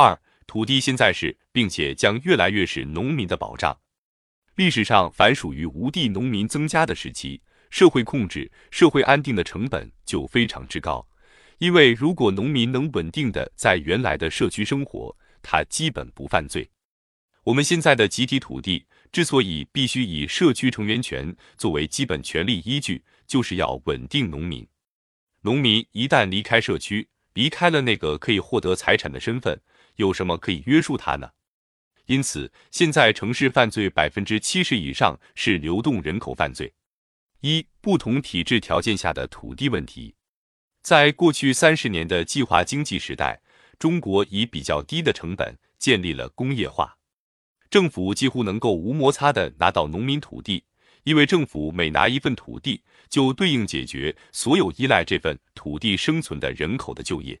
二、土地现在是，并且将越来越是农民的保障。历史上凡属于无地农民增加的时期，社会控制、社会安定的成本就非常之高。因为如果农民能稳定的在原来的社区生活，他基本不犯罪。我们现在的集体土地之所以必须以社区成员权作为基本权利依据，就是要稳定农民。农民一旦离开社区，离开了那个可以获得财产的身份，有什么可以约束他呢？因此，现在城市犯罪百分之七十以上是流动人口犯罪。一、不同体制条件下的土地问题。在过去三十年的计划经济时代，中国以比较低的成本建立了工业化。政府几乎能够无摩擦的拿到农民土地，因为政府每拿一份土地，就对应解决所有依赖这份土地生存的人口的就业。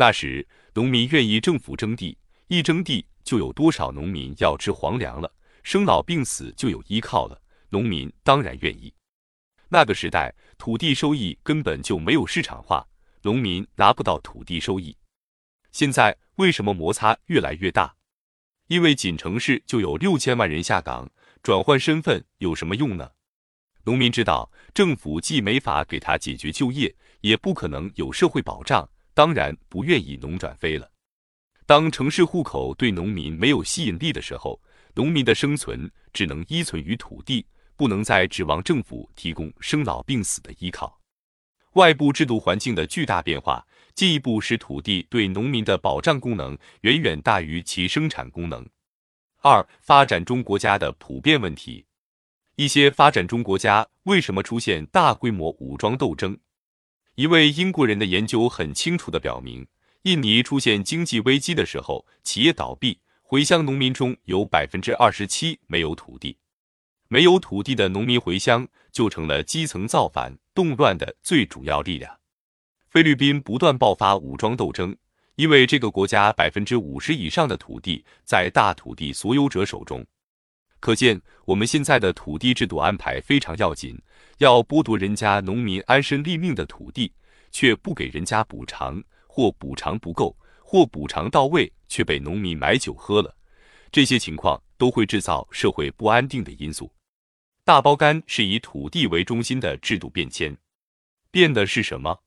那时，农民愿意政府征地，一征地就有多少农民要吃皇粮了，生老病死就有依靠了，农民当然愿意。那个时代，土地收益根本就没有市场化，农民拿不到土地收益。现在为什么摩擦越来越大？因为仅城市就有六千万人下岗，转换身份有什么用呢？农民知道，政府既没法给他解决就业，也不可能有社会保障，当然不愿意农转非了。当城市户口对农民没有吸引力的时候，农民的生存只能依存于土地，不能再指望政府提供生老病死的依靠。外部制度环境的巨大变化。进一步使土地对农民的保障功能远远大于其生产功能。二、发展中国家的普遍问题。一些发展中国家为什么出现大规模武装斗争？一位英国人的研究很清楚地表明，印尼出现经济危机的时候，企业倒闭，回乡农民中有百分之二十七没有土地。没有土地的农民回乡，就成了基层造反动乱的最主要力量。菲律宾不断爆发武装斗争，因为这个国家百分之五十以上的土地在大土地所有者手中。可见，我们现在的土地制度安排非常要紧，要剥夺人家农民安身立命的土地，却不给人家补偿，或补偿不够，或补偿到位却被农民买酒喝了，这些情况都会制造社会不安定的因素。大包干是以土地为中心的制度变迁，变的是什么？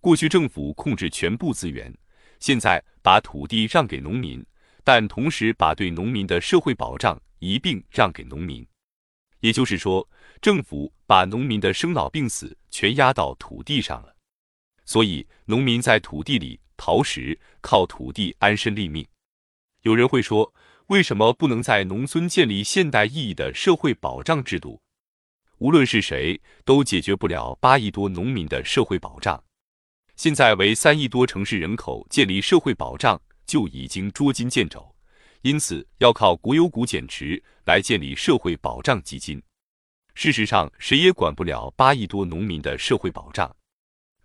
过去政府控制全部资源，现在把土地让给农民，但同时把对农民的社会保障一并让给农民。也就是说，政府把农民的生老病死全压到土地上了。所以，农民在土地里刨食，靠土地安身立命。有人会说，为什么不能在农村建立现代意义的社会保障制度？无论是谁，都解决不了八亿多农民的社会保障。现在为三亿多城市人口建立社会保障就已经捉襟见肘，因此要靠国有股减持来建立社会保障基金。事实上，谁也管不了八亿多农民的社会保障。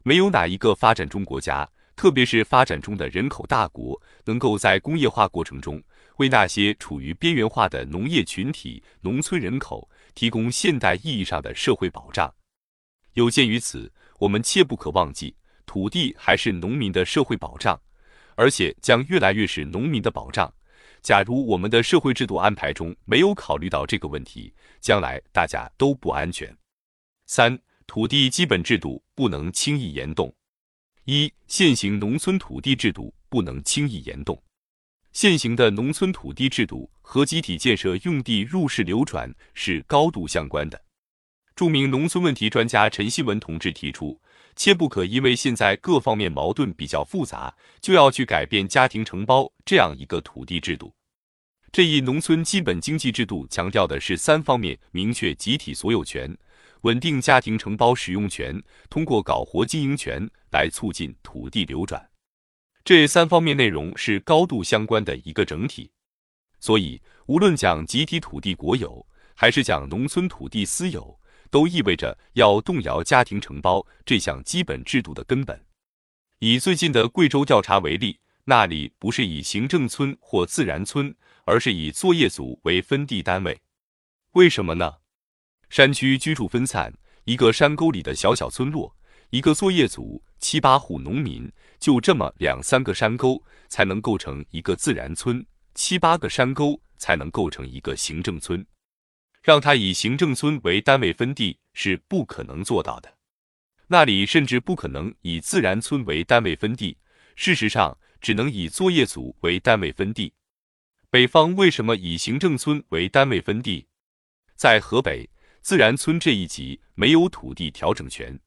没有哪一个发展中国家，特别是发展中的人口大国，能够在工业化过程中为那些处于边缘化的农业群体、农村人口提供现代意义上的社会保障。有鉴于此，我们切不可忘记。土地还是农民的社会保障，而且将越来越是农民的保障。假如我们的社会制度安排中没有考虑到这个问题，将来大家都不安全。三、土地基本制度不能轻易言动。一、现行农村土地制度不能轻易言动。现行的农村土地制度和集体建设用地入市流转是高度相关的。著名农村问题专家陈锡文同志提出。切不可因为现在各方面矛盾比较复杂，就要去改变家庭承包这样一个土地制度。这一农村基本经济制度强调的是三方面：明确集体所有权，稳定家庭承包使用权，通过搞活经营权来促进土地流转。这三方面内容是高度相关的一个整体。所以，无论讲集体土地国有，还是讲农村土地私有。都意味着要动摇家庭承包这项基本制度的根本。以最近的贵州调查为例，那里不是以行政村或自然村，而是以作业组为分地单位。为什么呢？山区居住分散，一个山沟里的小小村落，一个作业组七八户农民，就这么两三个山沟，才能构成一个自然村；七八个山沟才能构成一个行政村。让他以行政村为单位分地是不可能做到的，那里甚至不可能以自然村为单位分地。事实上，只能以作业组为单位分地。北方为什么以行政村为单位分地？在河北，自然村这一级没有土地调整权。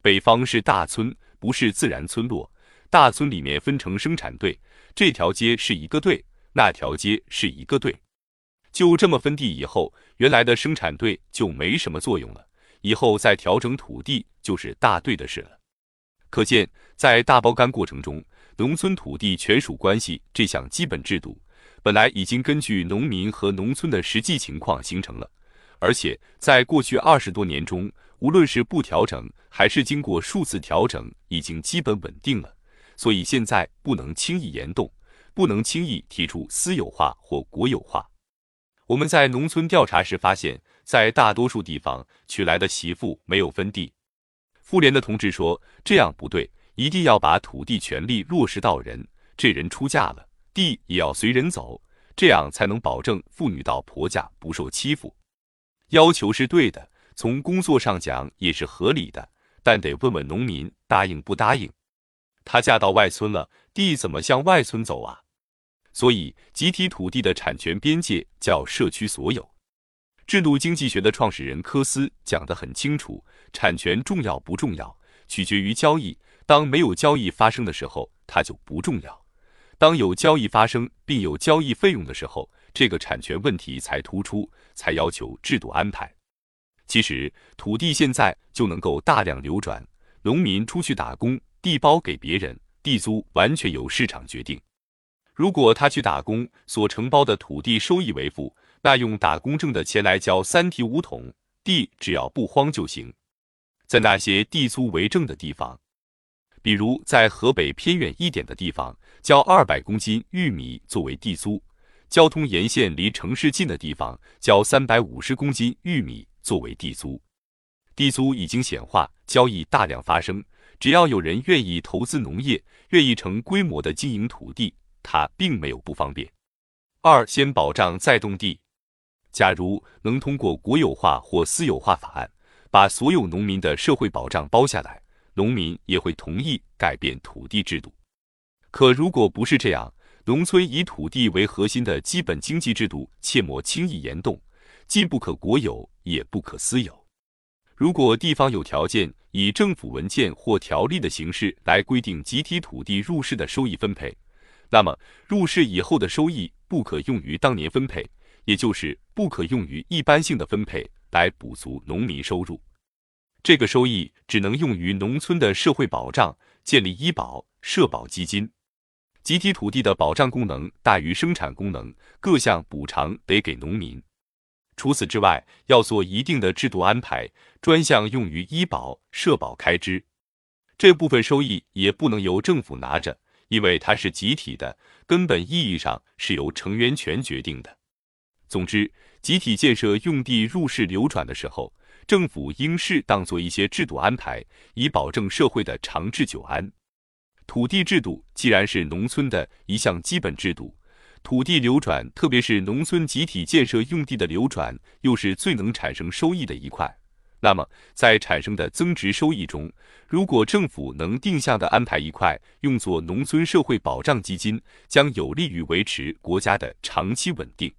北方是大村，不是自然村落。大村里面分成生产队，这条街是一个队，那条街是一个队。就这么分地以后，原来的生产队就没什么作用了。以后再调整土地就是大队的事了。可见，在大包干过程中，农村土地权属关系这项基本制度，本来已经根据农民和农村的实际情况形成了，而且在过去二十多年中，无论是不调整还是经过数次调整，已经基本稳定了。所以现在不能轻易言动，不能轻易提出私有化或国有化。我们在农村调查时发现，在大多数地方娶来的媳妇没有分地。妇联的同志说：“这样不对，一定要把土地权利落实到人。这人出嫁了，地也要随人走，这样才能保证妇女到婆家不受欺负。要求是对的，从工作上讲也是合理的，但得问问农民答应不答应。她嫁到外村了，地怎么向外村走啊？”所以，集体土地的产权边界叫社区所有。制度经济学的创始人科斯讲得很清楚：产权重要不重要，取决于交易。当没有交易发生的时候，它就不重要；当有交易发生并有交易费用的时候，这个产权问题才突出，才要求制度安排。其实，土地现在就能够大量流转，农民出去打工，地包给别人，地租完全由市场决定。如果他去打工，所承包的土地收益为负，那用打工挣的钱来交三提五统地，只要不荒就行。在那些地租为正的地方，比如在河北偏远一点的地方，交二百公斤玉米作为地租；交通沿线离城市近的地方，交三百五十公斤玉米作为地租。地租已经显化，交易大量发生。只要有人愿意投资农业，愿意成规模的经营土地。它并没有不方便。二，先保障再动地。假如能通过国有化或私有化法案，把所有农民的社会保障包下来，农民也会同意改变土地制度。可如果不是这样，农村以土地为核心的基本经济制度，切莫轻易言动，既不可国有，也不可私有。如果地方有条件，以政府文件或条例的形式来规定集体土地入市的收益分配。那么入市以后的收益不可用于当年分配，也就是不可用于一般性的分配来补足农民收入。这个收益只能用于农村的社会保障，建立医保、社保基金。集体土地的保障功能大于生产功能，各项补偿得给农民。除此之外，要做一定的制度安排，专项用于医保、社保开支。这部分收益也不能由政府拿着。因为它是集体的，根本意义上是由成员权决定的。总之，集体建设用地入市流转的时候，政府应适当做一些制度安排，以保证社会的长治久安。土地制度既然是农村的一项基本制度，土地流转，特别是农村集体建设用地的流转，又是最能产生收益的一块。那么，在产生的增值收益中，如果政府能定向的安排一块用作农村社会保障基金，将有利于维持国家的长期稳定。